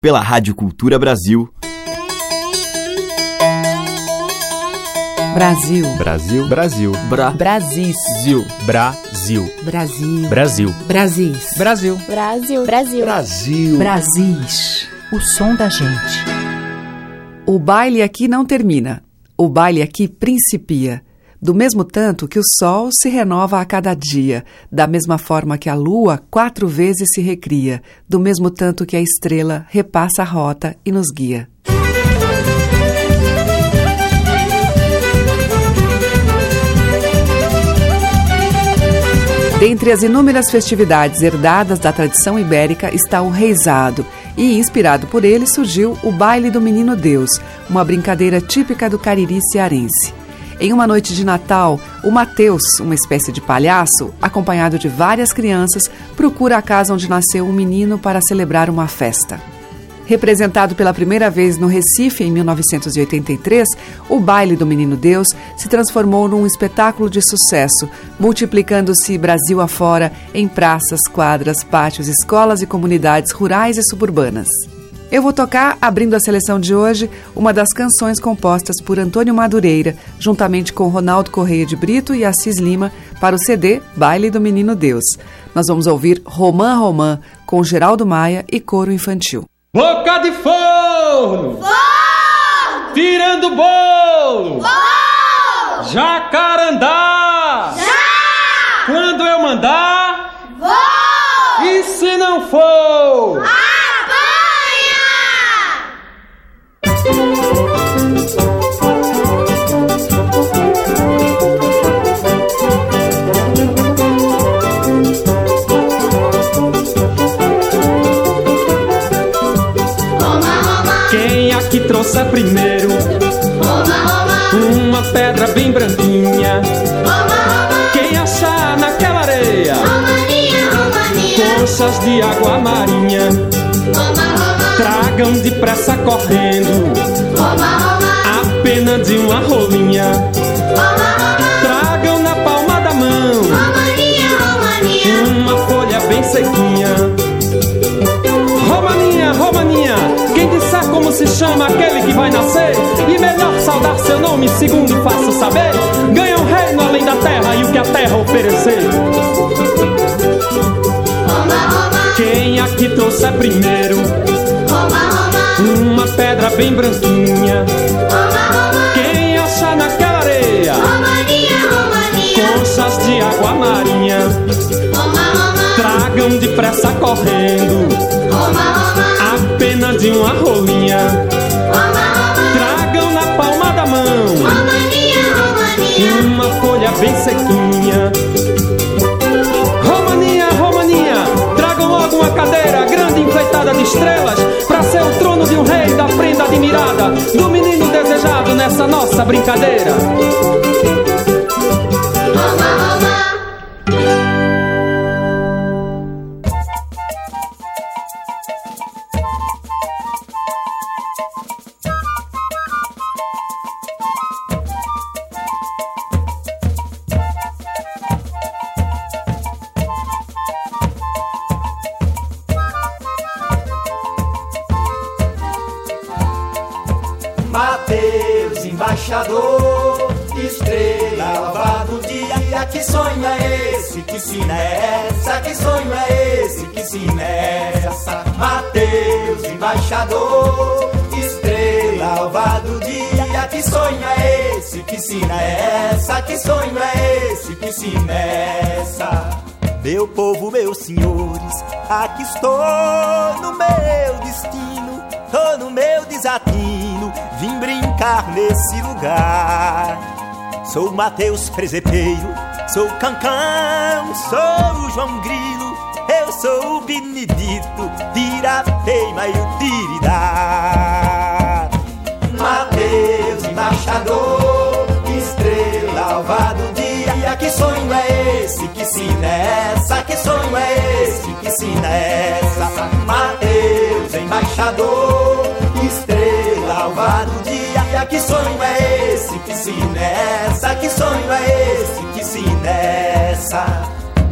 pela Rádio Cultura Brasil. Brasil. Brasil. Brasil. Bra. Brasil. Brasil. Brasil. Brasil. Brasil. Brasil. Brasil. Brasil. Brasil. Brasis. O som da gente. O baile aqui não termina. O baile aqui principia. Do mesmo tanto que o sol se renova a cada dia, da mesma forma que a lua quatro vezes se recria, do mesmo tanto que a estrela repassa a rota e nos guia. Dentre as inúmeras festividades herdadas da tradição ibérica está o reizado, e inspirado por ele surgiu o Baile do Menino Deus, uma brincadeira típica do Cariri cearense. Em uma noite de Natal, o Mateus, uma espécie de palhaço, acompanhado de várias crianças, procura a casa onde nasceu o menino para celebrar uma festa. Representado pela primeira vez no Recife em 1983, o Baile do Menino Deus se transformou num espetáculo de sucesso, multiplicando-se Brasil afora em praças, quadras, pátios, escolas e comunidades rurais e suburbanas. Eu vou tocar, abrindo a seleção de hoje, uma das canções compostas por Antônio Madureira, juntamente com Ronaldo Correia de Brito e Assis Lima, para o CD Baile do Menino Deus. Nós vamos ouvir Romã Romã, com Geraldo Maia e coro infantil. Boca de forno! Forno! Tirando bolo! Bolo! Jacarandá! Já! Quando eu mandar, Vou! e se não for? Correndo. A pena de uma rolinha. Tragam na palma da mão. Uma folha bem sequinha. Romaninha, Romaninha, quem disser como se chama aquele que vai nascer e melhor saudar seu nome segundo faço saber, ganha um reino além da terra e o que a terra oferecer. Quem aqui trouxe primeiro? Uma pedra bem branquinha? Quem achar naquela areia conchas de água marinha? Tragam depressa correndo. A pena de uma rolinha. Tragam na palma da mão. Uma folha bem sequinha. Enfeitada de estrelas pra ser o trono de um rei da prenda admirada do menino desejado nessa nossa brincadeira. Estrela alva do dia. Que sonho é esse? Que sina é essa? Que sonho é esse? Que sina é essa? Mateus, embaixador, estrela alva do dia. Que sonho é esse? Que sina é essa? Que sonho é esse? Que sina é essa? Meu povo, meus senhores, aqui estou no meu destino, tô no meu desatino, vim brincar nesse lugar. Sou Mateus Presepeiro, sou Cancão, sou João Grilo, eu sou o Benedito, Tirateima e o Tiridá. Mateus, embaixador, estrela alva do dia. Que sonho é esse? Que sina é essa? Que sonho é esse? Que sina é essa? Mateus, embaixador, estrela alva do dia. Que sonho é esse? Que sina é essa? Que sonho é esse? Que sina é essa?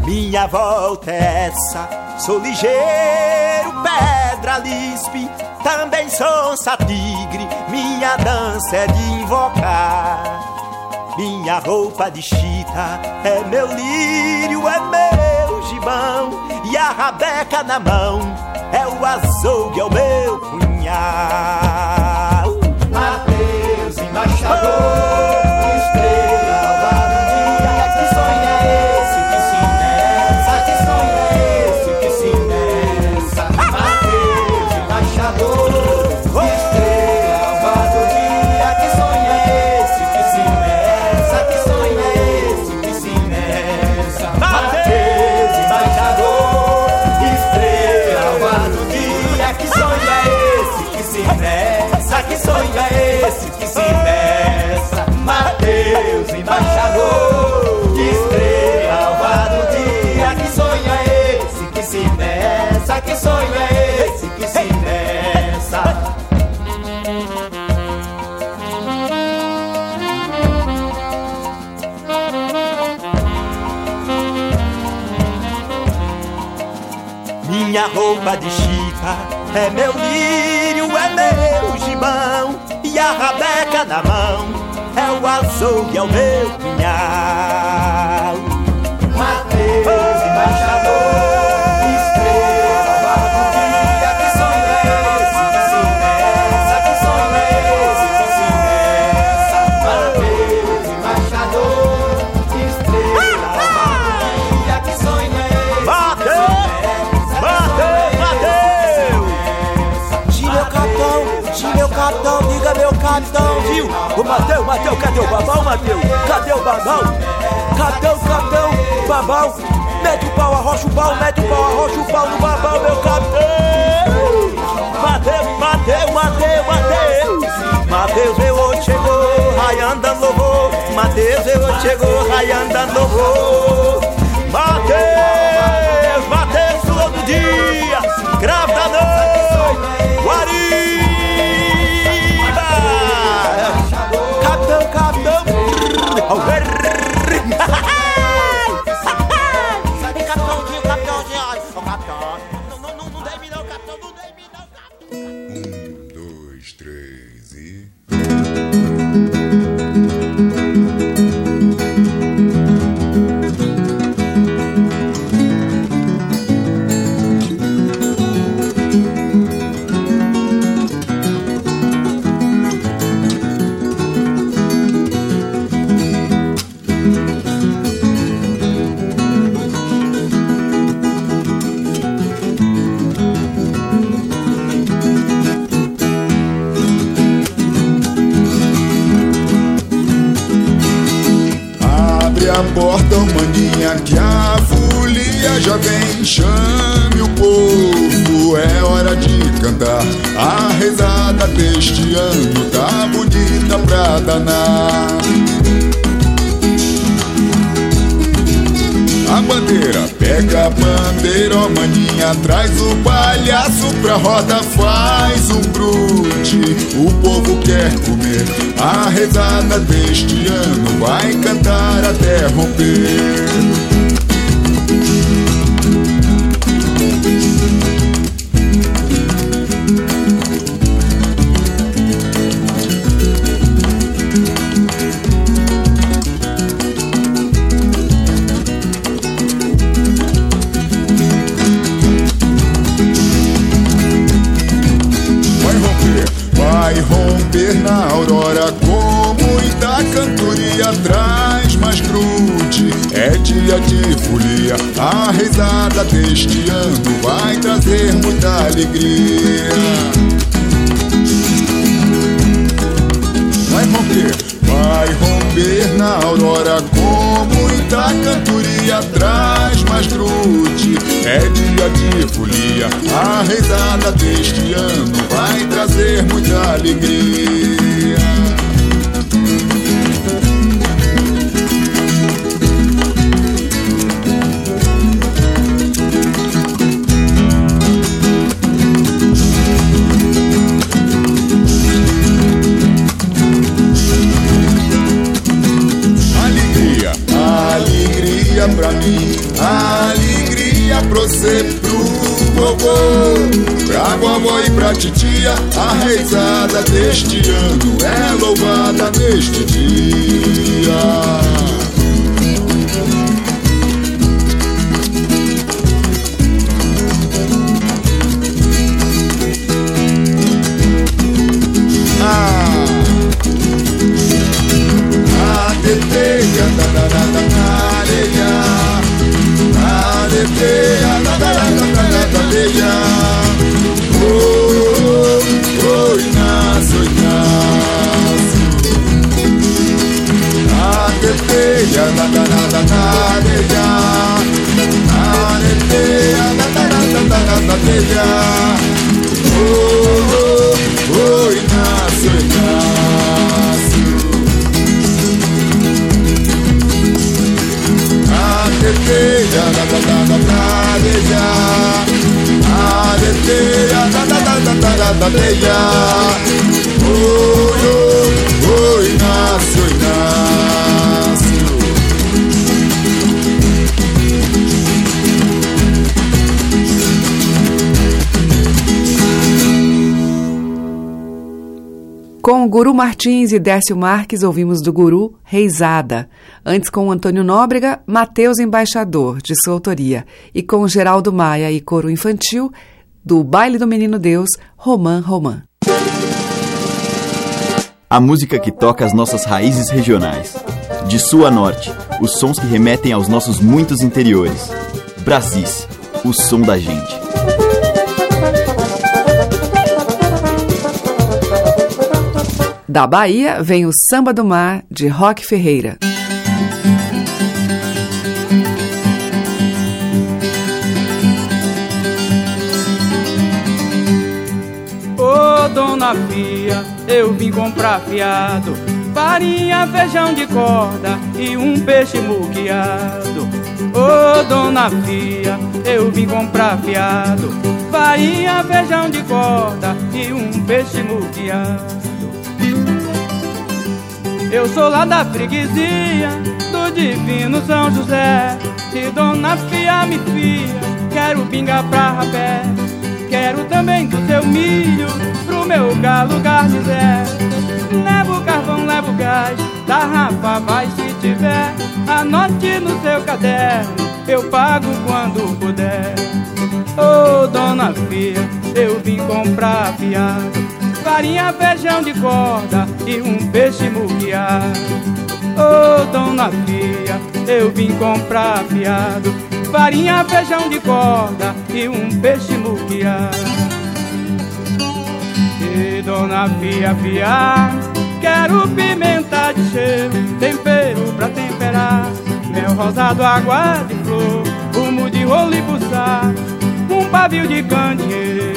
Minha volta é essa, sou ligeiro, pedra lispe, também sou tigre, minha dança é de invocar. Minha roupa de chita é meu lírio, é meu gibão, e a rabeca na mão é o açougue, é o meu punhal. Oh. Embaixador. roupa de chita É meu lírio, é meu gibão E a rabeca na mão É o açougue, é o meu punhal o babão, Mateus? Cadê o babão? Cadê o capitão, babão? Mete o pau, arrocha o pau, mete o pau, arrocha o pau no babão, meu capitão! Mateus, Mateus, Mateus, Mateus! Mateus, eu hoje chegou, raiando louvor. Mateus, eu hoje chegou, raiando louvor. Mateus, Mateus, todo dia, grave da noite! A risada deste ano vai trazer muita alegria. Vai romper, vai romper na aurora com muita cantoria. Traz mais grude, é dia de folia. A risada deste ano vai trazer muita alegria. pra mim, alegria pra você, pro vovô, pra vovó e pra titia, a reizada deste ano é louvada neste dia. Areia. Oh, oh, oh, Inácio, Inácio. A teteia da da da da da areia, a teteia da da da da da da da areia. Oh, oh, oh. Com Guru Martins e Décio Marques, ouvimos do Guru Reisada. Antes, com Antônio Nóbrega, Mateus Embaixador, de sua autoria. E com Geraldo Maia e coro infantil, do Baile do Menino Deus, Romã Romã. A música que toca as nossas raízes regionais. De sul a norte, os sons que remetem aos nossos muitos interiores. Brasis, o som da gente. Da Bahia vem o Samba do Mar, de Roque Ferreira. Ô dona Fia, eu vim comprar fiado Farinha, feijão de corda e um peixe muqueado Ô dona Fia, eu vim comprar fiado Farinha, feijão de corda e um peixe muqueado eu sou lá da freguesia do divino São José. Se Dona Fia me fia, quero pinga pra rapé. Quero também do seu milho pro meu galo garnizé. Levo carvão, levo gás, da Rafa vai se tiver. Anote no seu caderno, eu pago quando puder. Ô oh, Dona Fia, eu vim comprar fiado farinha, feijão de corda e um peixe muqueado. Ô oh, dona Fia, eu vim comprar fiado, farinha, feijão de corda e um peixe muqueado. E dona Fia, Fia, quero pimenta de cheiro, tempero pra temperar, mel rosado, água de flor, fumo de rolo e buçá, um pavio de candeeiro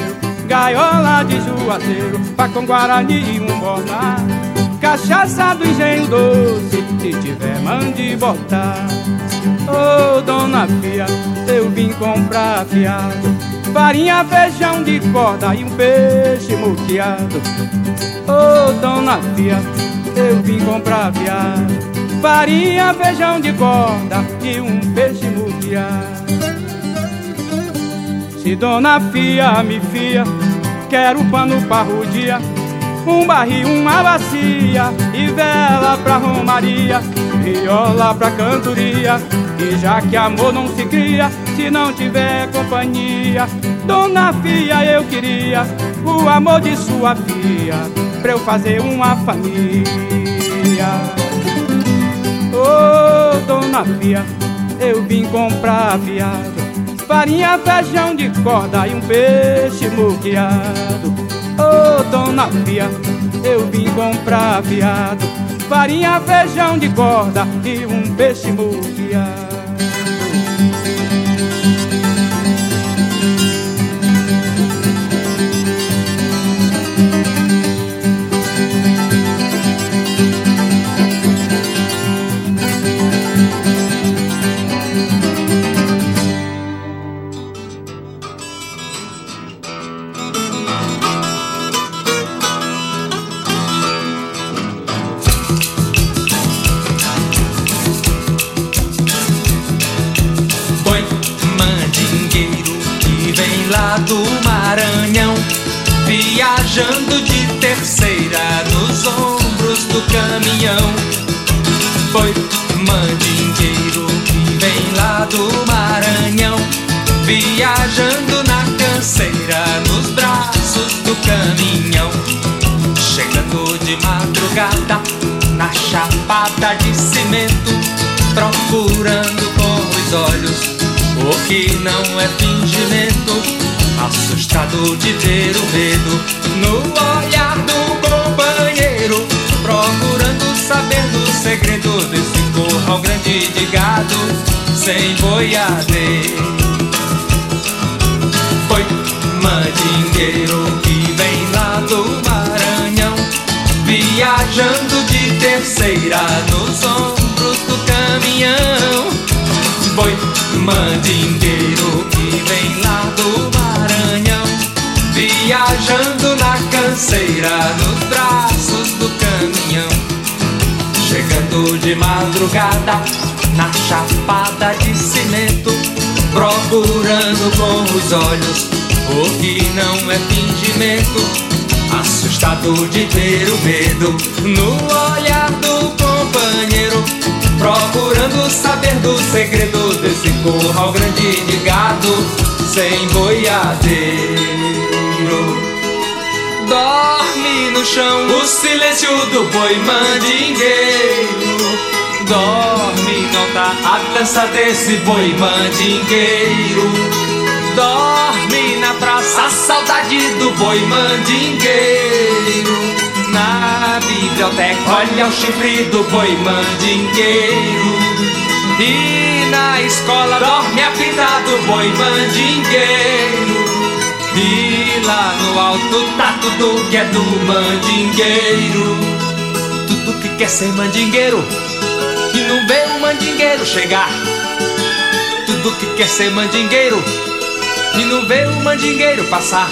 gaiola de juazeiro, pá com guarani e um borná. Cachaça do engenho doce, se tiver mande botar. Ô oh, dona Fia, eu vim comprar fiado. Farinha, feijão de corda e um peixe muqueado. Ô oh, dona Fia, eu vim comprar fiado. Farinha, feijão de corda e um peixe muqueado. Se Dona Fia me fia, quero pano pra rodia, um barril, uma bacia e vela pra romaria, viola pra cantoria. E já que amor não se cria se não tiver companhia, Dona Fia eu queria o amor de sua filha pra eu fazer uma família. Ô oh, Dona Fia, eu vim comprar viado farinha, feijão de corda e um peixe muqueado. Ô oh, dona Fia, eu vim comprar viado. Farinha, feijão de corda e um peixe muqueado. Boiadeiro. Foi mandingueiro que vem lá do Maranhão, viajando de terceira nos ombros do caminhão. Foi mandingueiro que vem lá do Maranhão, viajando na canseira nos braços do caminhão. Chegando de madrugada na chapada de cimento, procurando com os olhos o que não é fingimento. Assustado de ver o medo no olhar do companheiro, procurando saber do segredo desse curral grande de gado sem boiadeiro. Dorme no chão o silêncio do boi mandingueiro. Dorme, não tá a dança desse boi mandingueiro. Dorme na praça a saudade do boi mandingueiro. Na biblioteca, olha o chifre do boi mandingueiro. E na escola dorme a fita do boi mandingueiro. E lá no alto tá tudo que é do mandingueiro. Tudo que quer ser mandingueiro não vê o mandingueiro chegar. Tudo que quer ser mandingueiro e não vê o mandingueiro passar.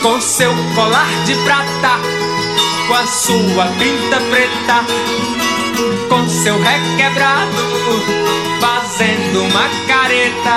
Com seu colar de prata, com a sua pinta preta, com seu requebrado, fazendo uma careta.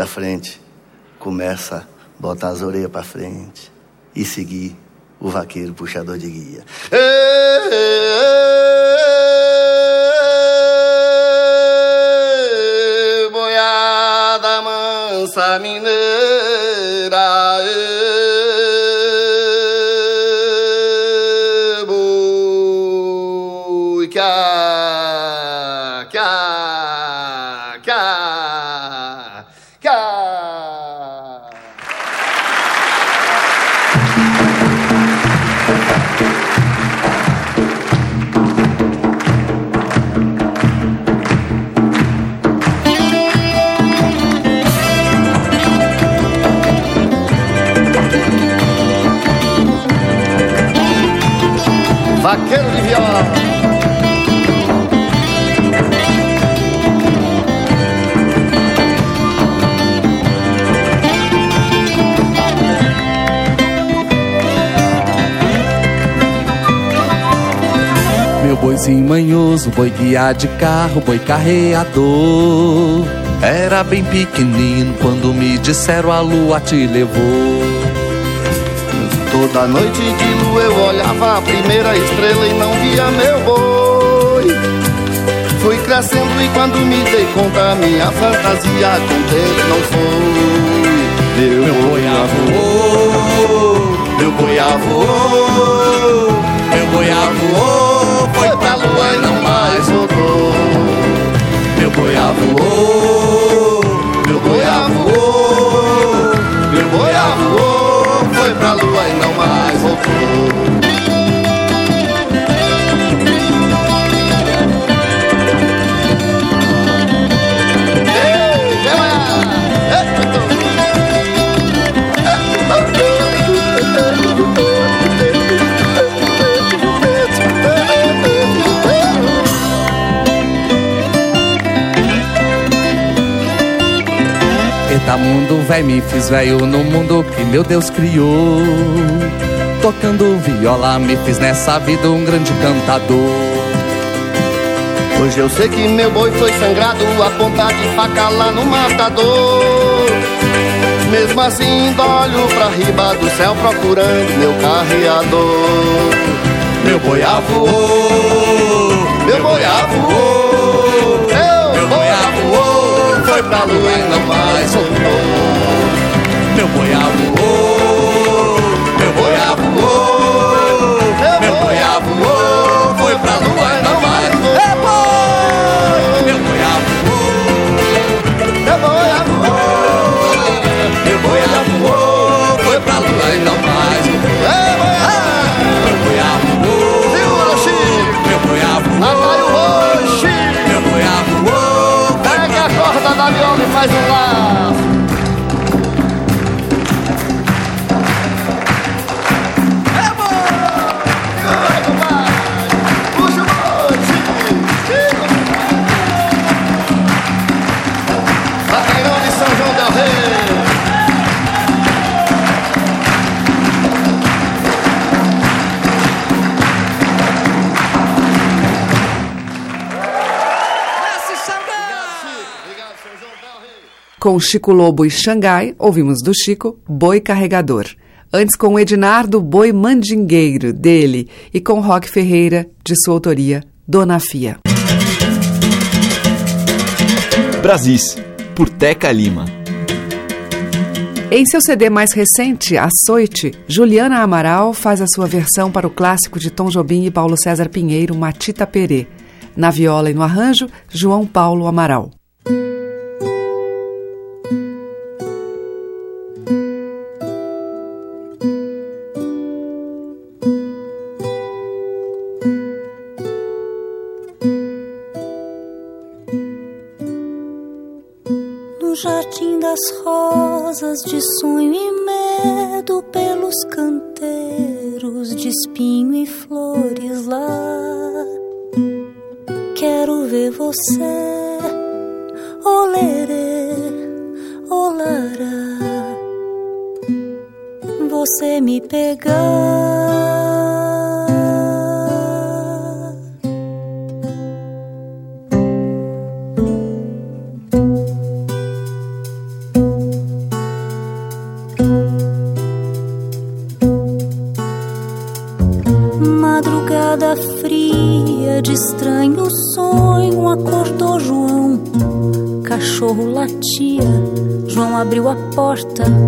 da frente começa a botar as orelhas para frente e seguir o vaqueiro puxador de guia. Ê, Boiada mansa mineira, boizinho manhoso, boi guiar de carro, boi carreador. Era bem pequenino quando me disseram a lua te levou. Toda noite de lua eu olhava a primeira estrela e não via meu boi. Fui crescendo e quando me dei conta, minha fantasia com tempo não foi. Meu, meu boi voou, meu boi voou, meu boi foi pra lua e não mais voltou. Meu boi voou, meu boi voou, meu boi voou, foi pra lua e não mais voltou. Eita mundo, véi, me fiz velho no mundo que meu Deus criou. Tocando viola, me fiz nessa vida um grande cantador. Hoje eu sei que meu boi foi sangrado a ponta de faca lá no matador. Mesmo assim, olho pra riba do céu procurando meu carreador. Meu boi voou, meu boi voou, pra lua e mais voltou. Meu boi Com Chico Lobo e Xangai, ouvimos do Chico Boi Carregador. Antes com Ednardo Boi Mandingueiro, dele, e com Roque Ferreira, de sua autoria, Dona Fia. Brasis, por Teca Lima. Em seu CD mais recente, Açoite, Juliana Amaral faz a sua versão para o clássico de Tom Jobim e Paulo César Pinheiro, Matita Perê. Na viola e no arranjo, João Paulo Amaral. De sonho e medo pelos canteiros de espinho e flores lá. Quero ver você, olerê, olará. Você me pegar. Abriu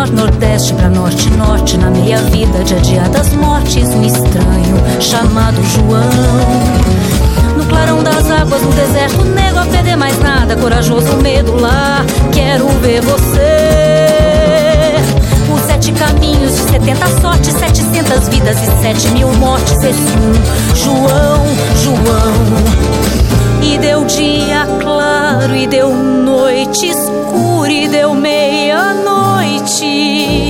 menor, nordeste pra norte, norte. Na meia vida de adiadas mortes, um estranho chamado João. No clarão das águas, no deserto negro, a perder mais nada. Corajoso medo lá, quero ver você. Por sete caminhos, de setenta sortes, setecentas vidas e sete mil mortes. Esse um João, João. E deu dia claro claro e deu noite escura e deu meia-noite.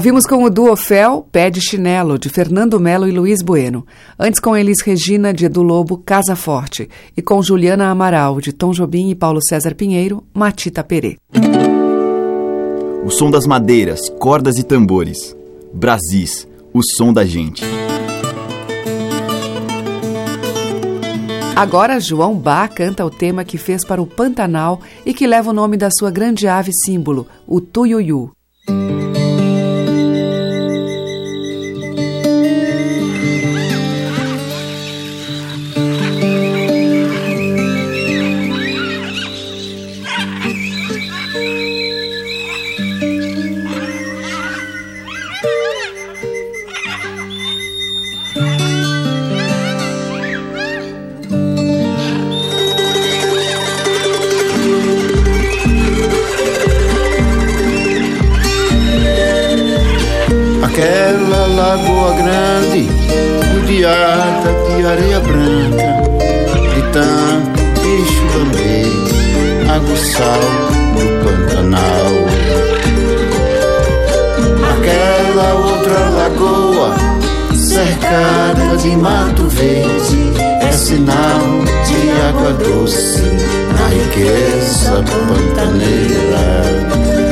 Ouvimos com o duo Fel, Pé de Chinelo, de Fernando Melo e Luiz Bueno. Antes com Elis Regina, de Edu Lobo, Casa Forte. E com Juliana Amaral, de Tom Jobim e Paulo César Pinheiro, Matita Perê. O som das madeiras, cordas e tambores. Brasis, o som da gente. Agora, João Bá canta o tema que fez para o Pantanal e que leva o nome da sua grande ave símbolo, o tuiuiu. Aquela lagoa grande, rodeada de areia branca, de tanto bicho lambê, aguçal do Pantanal. Aquela outra lagoa, cercada de mato verde, é sinal de água doce, na riqueza pantaneira.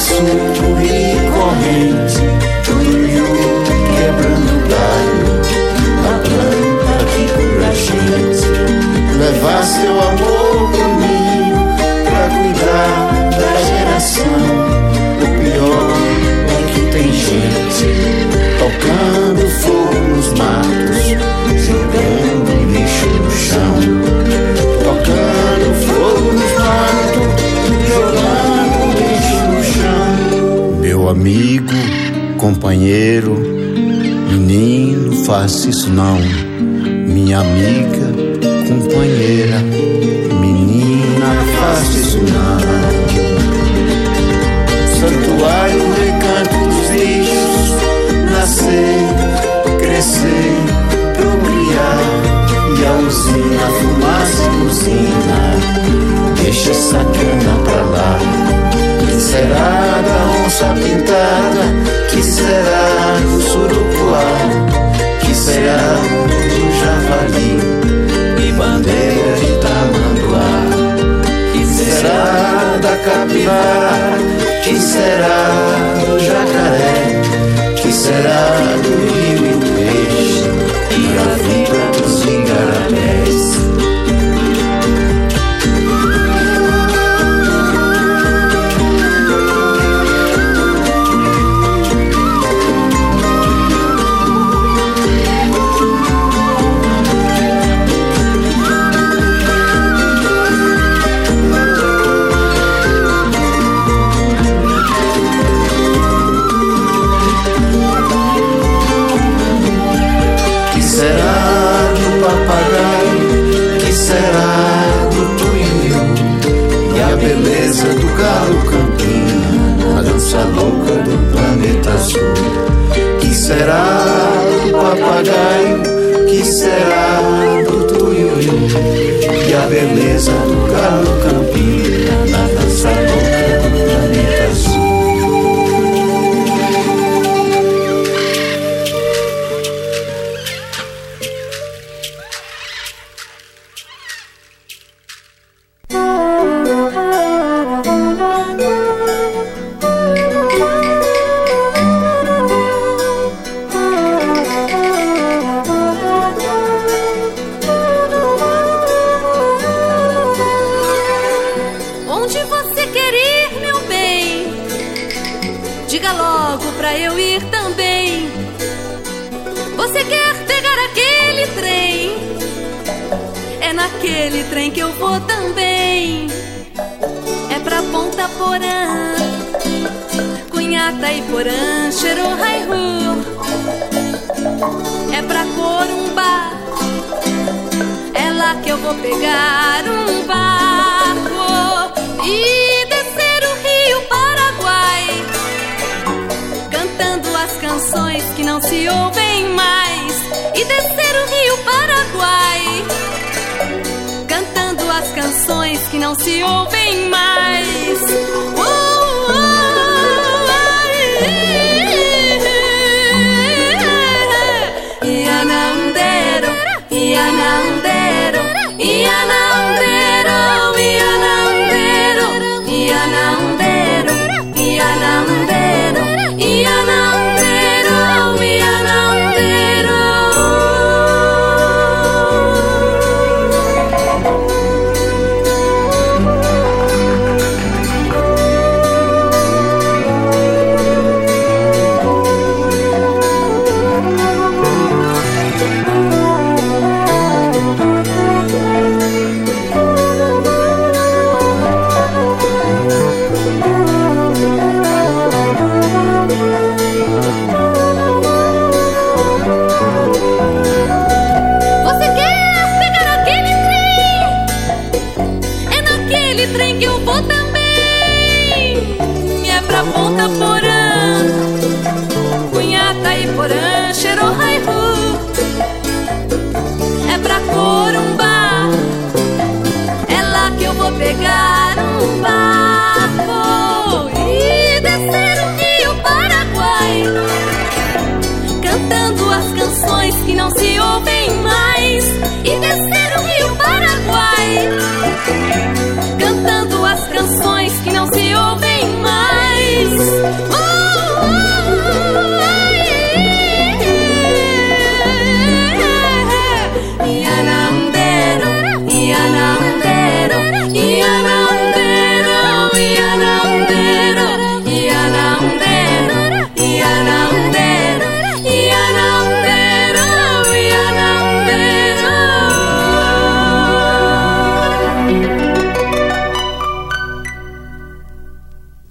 laço e corrente, tuio quebrando galho, a planta que cura a gente. Levar seu amor comigo pra cuidar da geração. O pior é que tem gente tocando fogo nos matos. amigo, companheiro, menino, faça isso não. Minha amiga, companheira, menina, faça isso não. Santuário, recanto dos lixos, nascer, crescer, procriar, e a usina, fumaça, usina, deixa essa cana pra lá será da onça pintada? Que será do surucuá? Que será do javali e bandeira de tamanduá? Que será da capivara? Que será do jacaré? Que será será do papagaio? Que será do tuiuiu e a beleza do galo campina, Porã, Cunhata e Porã, Xerohaihu. É pra Corumbá, é lá que eu vou pegar um barco e descer o Rio Paraguai, cantando as canções que não se ouvem mais. E descer o Rio Paraguai, canções que não se ouvem mais. Uh, uh, ai, Ianandero, Ianandero,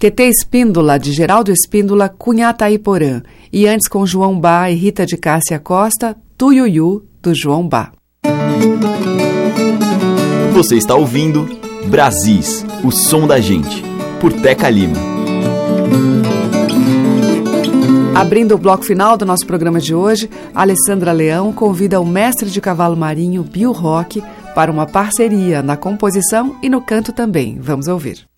TT Espíndola, de Geraldo Espíndola, Cunhata Iporã. E antes com João Bá e Rita de Cássia Costa, Tuiuiu, do João Bá. Você está ouvindo Brasis, o som da gente, por Teca Lima. Abrindo o bloco final do nosso programa de hoje, Alessandra Leão convida o mestre de cavalo marinho Bill Rock para uma parceria na composição e no canto também. Vamos ouvir.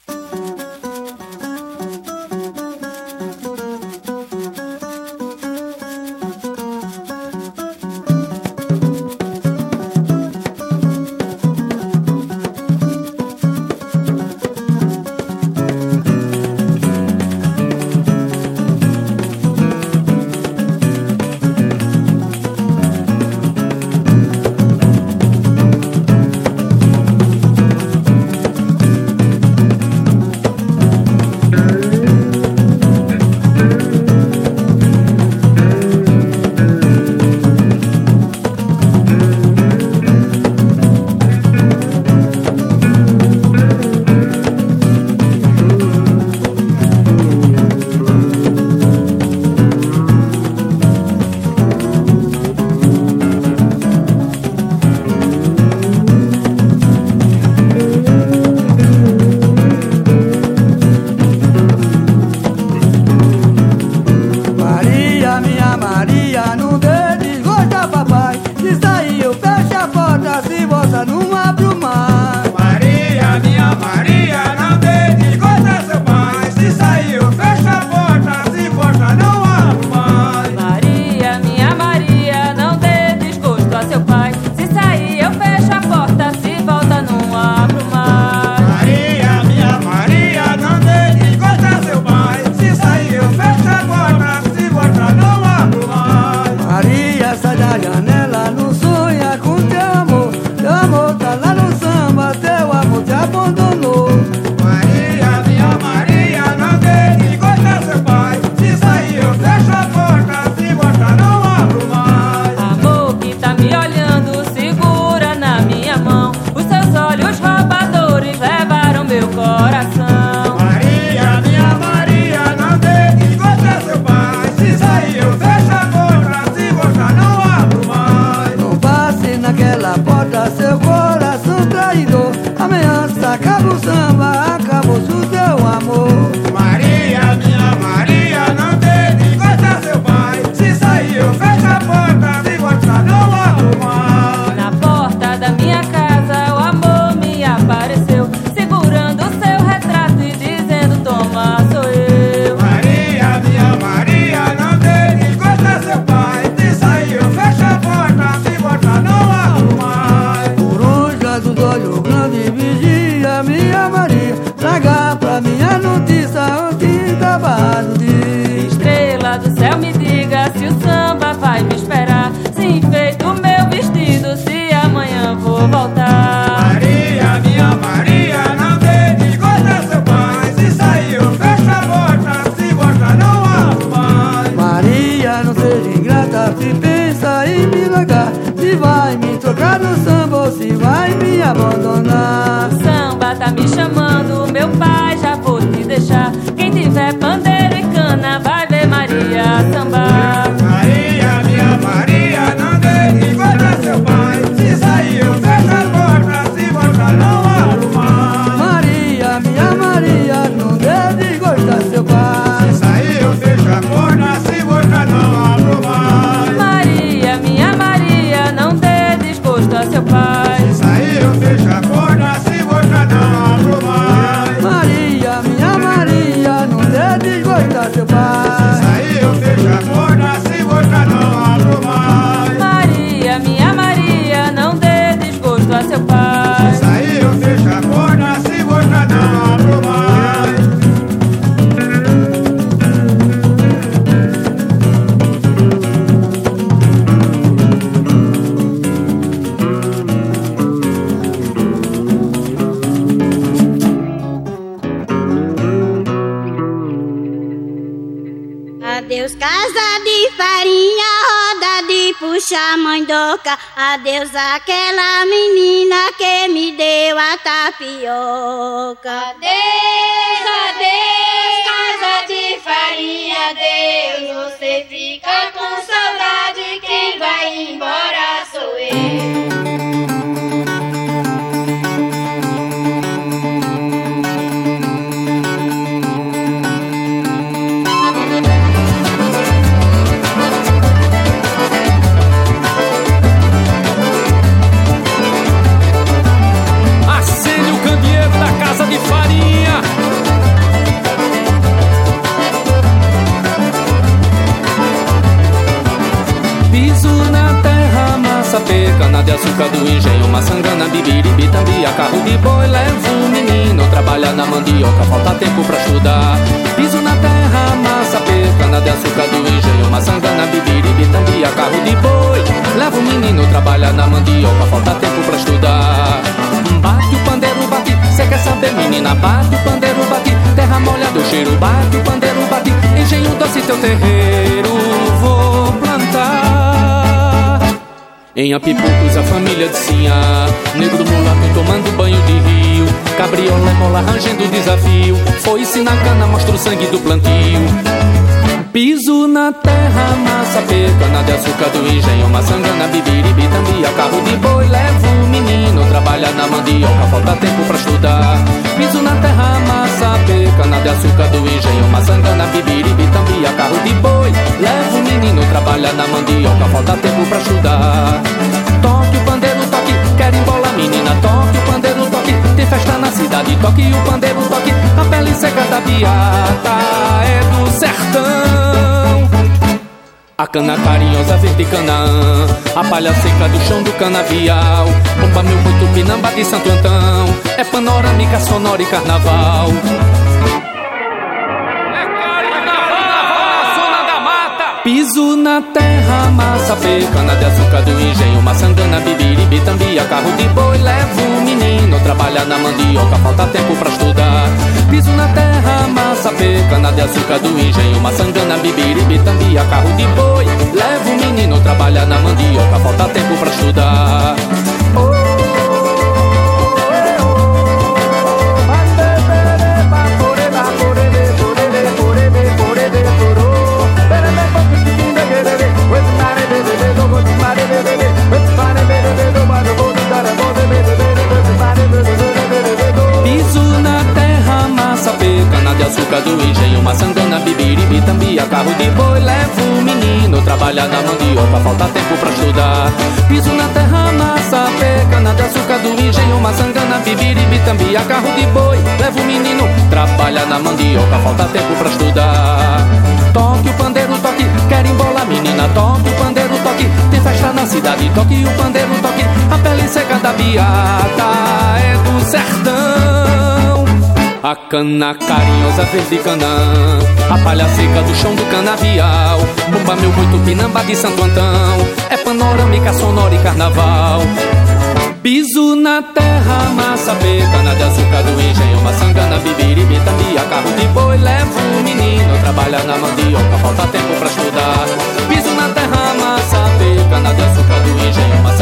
Casa de farinha, roda de puxar mandoca. Adeus aquela menina que me deu a tapioca. Adeus, adeus, casa de farinha, adeus. Você fica com saudade, quem vai embora sou eu. Sapê, cana de açúcar do engenho, maçangana, bibiribi, tambia, carro de boi, levo o menino, trabalha na mandioca, falta tempo pra estudar. Piso na terra, massa, cana de açúcar do engenho, maçangana, bibiribi, tambia, carro de boi, levo o menino, trabalha na mandioca, falta tempo pra estudar. Bate o pandeiro, bate, cê quer saber, menina, bate o pandeiro, bate, terra molhada, o cheiro, bate o pandeiro, bate, engenho doce teu terreiro, vou. Em Apipucos a família de Sinhá Negro mulato tomando banho de rio. Cabriolé mola rangendo desafio. Foi-se na cana, mostra o sangue do plantio. Piso na terra, massa cana de açúcar do engenho, maçangana, bibiribi, tambia, carro de boi, levo o menino, trabalha na mandioca, falta tempo pra estudar. Piso na terra, massa cana de açúcar do engenho, maçangana, bibiribi, tambia, carro de boi, levo o menino, trabalha na mandioca, pele seca da biata é do sertão. A cana carinhosa verde Canaã. A palha seca do chão do canavial. Bomba meu muito pinamba de Santo Antão. É panorâmica, sonora e carnaval Piso na terra, massa pê, cana de açúcar do engenho, maçangana, bibiribi, tambia, carro de boi, levo o menino, trabalha na mandioca, falta tempo pra estudar. Piso na terra, massa pê, cana de açúcar do engenho, maçangana, bibiribi, tambia, carro de boi, levo o menino, trabalha na mandioca, falta tempo pra estudar. Açúcar do engenho, maçangana, bibiribi, tambia, carro de boi, levo o menino, trabalha na mandioca, falta tempo pra estudar. Piso na terra, massa cana de açúcar do engenho, maçangana, bibiribi, tambia, carro de boi, levo o menino, trabalha na mandioca, falta tempo pra estudar. Toque o pandeiro, toque, quer embolar menina, toque o pandeiro, toque, tem festa na cidade, toque o pandeiro, toque, a pele seca da biata é do sertão. A cana carinhosa verde canã A palha seca do chão do canavial. Bomba meu muito pinamba de Santo Antão. É panorâmica, sonora e carnaval. Piso na terra, massa cana de açúcar do engenho, maçangana, bibiribi, tambia, carro de boi, levo o menino, trabalha na mandioca, falta tempo pra estudar. Piso na terra, massa cana de açúcar do engenho, maçangana,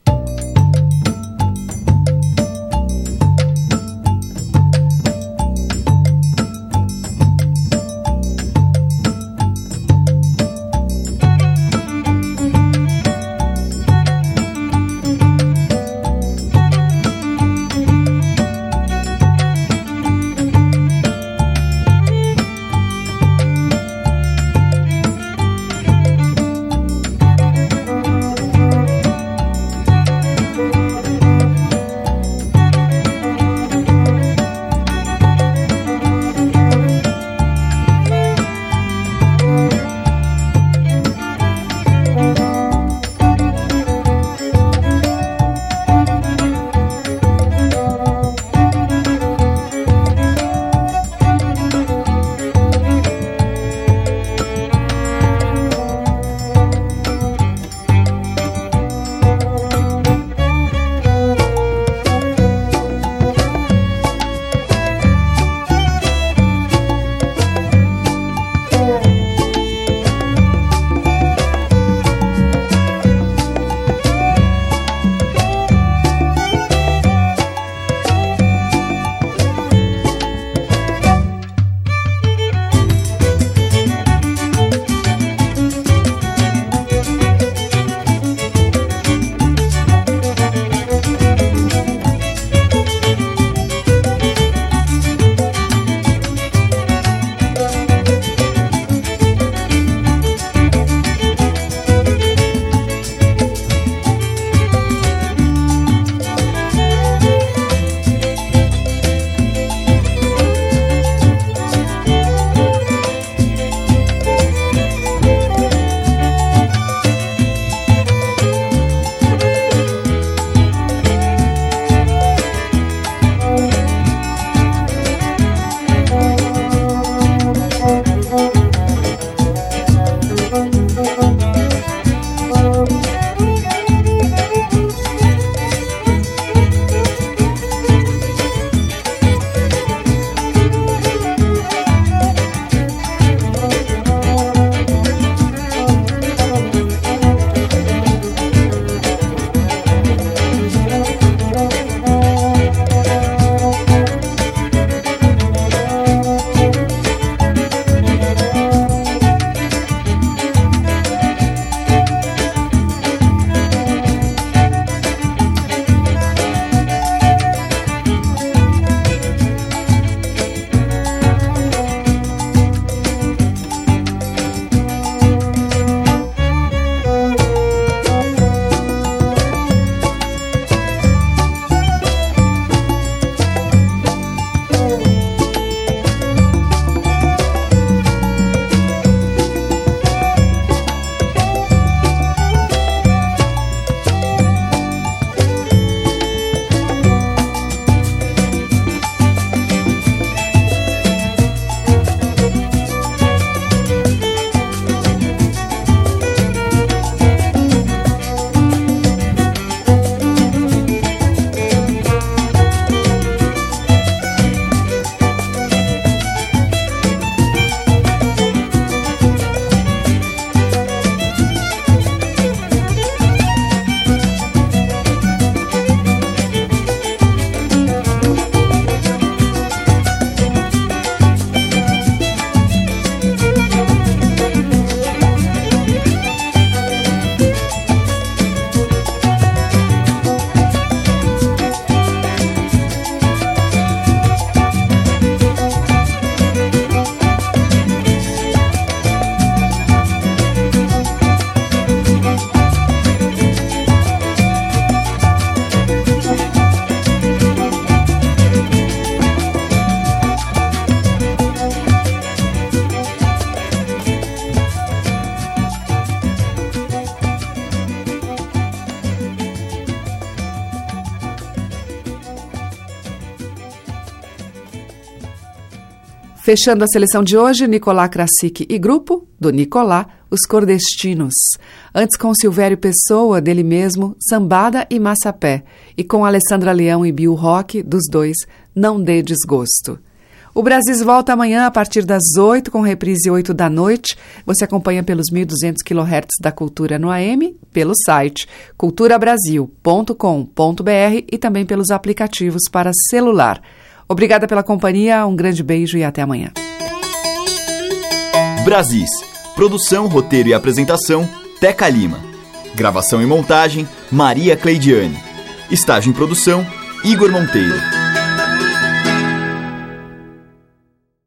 Fechando a seleção de hoje, Nicolá Krasik e grupo, do Nicolá, Os Cordestinos. Antes com Silvério Pessoa, dele mesmo, Sambada e Massapé. E com Alessandra Leão e Bill Rock, dos dois, Não Dê Desgosto. O Brasis volta amanhã a partir das 8, com reprise 8 da noite. Você acompanha pelos 1.200 kHz da Cultura no AM, pelo site culturabrasil.com.br e também pelos aplicativos para celular. Obrigada pela companhia, um grande beijo e até amanhã. Brasis. Produção, roteiro e apresentação, Teca Lima. Gravação e montagem, Maria Cleidiane. Estágio em produção, Igor Monteiro.